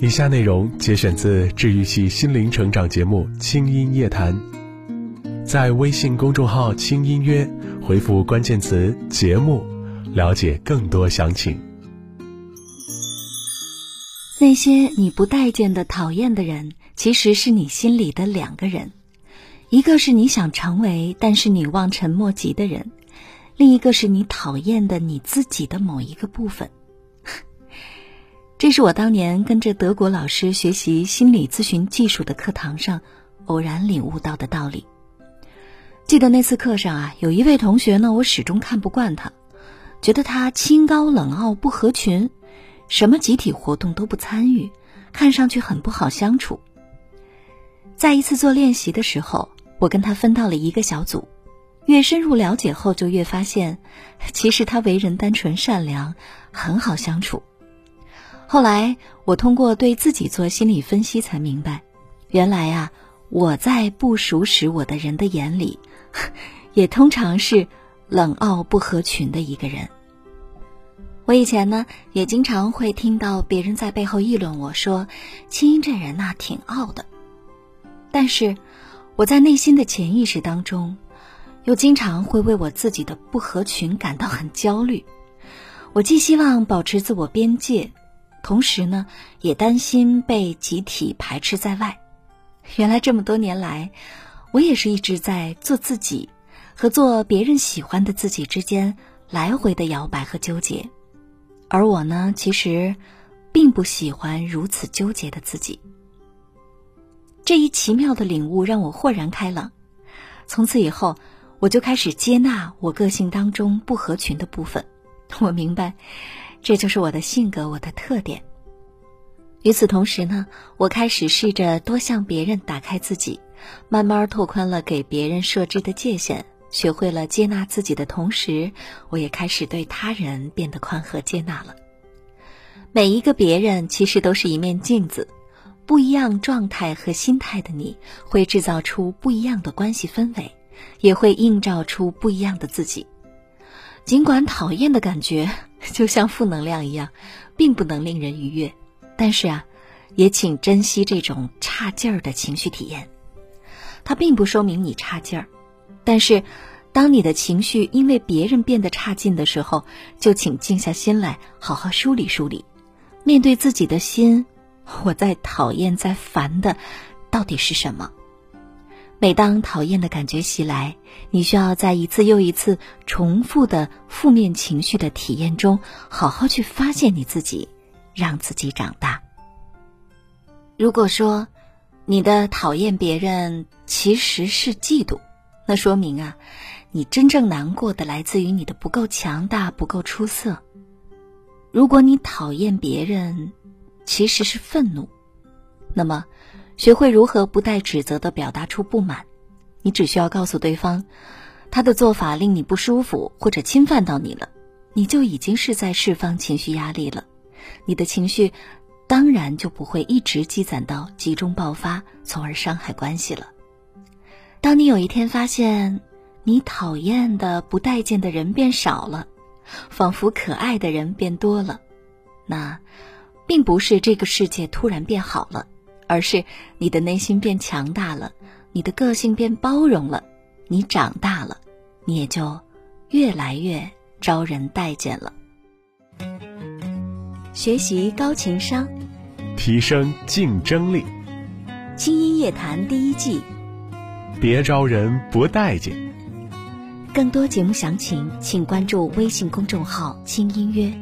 以下内容节选自治愈系心灵成长节目《轻音夜谈》，在微信公众号“轻音乐”回复关键词“节目”，了解更多详情。那些你不待见的、讨厌的人，其实是你心里的两个人，一个是你想成为但是你望尘莫及的人，另一个是你讨厌的你自己的某一个部分。这是我当年跟着德国老师学习心理咨询技术的课堂上偶然领悟到的道理。记得那次课上啊，有一位同学呢，我始终看不惯他，觉得他清高冷傲不合群，什么集体活动都不参与，看上去很不好相处。在一次做练习的时候，我跟他分到了一个小组，越深入了解后，就越发现，其实他为人单纯善良，很好相处。后来，我通过对自己做心理分析，才明白，原来啊，我在不熟识我的人的眼里，也通常是冷傲不合群的一个人。我以前呢，也经常会听到别人在背后议论我说：“青音这人呐，挺傲的。”但是，我在内心的潜意识当中，又经常会为我自己的不合群感到很焦虑。我既希望保持自我边界。同时呢，也担心被集体排斥在外。原来这么多年来，我也是一直在做自己和做别人喜欢的自己之间来回的摇摆和纠结。而我呢，其实并不喜欢如此纠结的自己。这一奇妙的领悟让我豁然开朗。从此以后，我就开始接纳我个性当中不合群的部分。我明白。这就是我的性格，我的特点。与此同时呢，我开始试着多向别人打开自己，慢慢拓宽了给别人设置的界限，学会了接纳自己的同时，我也开始对他人变得宽和接纳了。每一个别人其实都是一面镜子，不一样状态和心态的你会制造出不一样的关系氛围，也会映照出不一样的自己。尽管讨厌的感觉 就像负能量一样，并不能令人愉悦，但是啊，也请珍惜这种差劲儿的情绪体验。它并不说明你差劲儿，但是，当你的情绪因为别人变得差劲的时候，就请静下心来，好好梳理梳理，面对自己的心，我在讨厌、在烦的，到底是什么？每当讨厌的感觉袭来，你需要在一次又一次重复的负面情绪的体验中，好好去发现你自己，让自己长大。如果说你的讨厌别人其实是嫉妒，那说明啊，你真正难过的来自于你的不够强大、不够出色。如果你讨厌别人其实是愤怒，那么。学会如何不带指责的表达出不满，你只需要告诉对方，他的做法令你不舒服或者侵犯到你了，你就已经是在释放情绪压力了。你的情绪当然就不会一直积攒到集中爆发，从而伤害关系了。当你有一天发现你讨厌的、不待见的人变少了，仿佛可爱的人变多了，那并不是这个世界突然变好了。而是你的内心变强大了，你的个性变包容了，你长大了，你也就越来越招人待见了。学习高情商，提升竞争力。轻音夜谈第一季，别招人不待见。更多节目详情，请关注微信公众号“轻音乐”。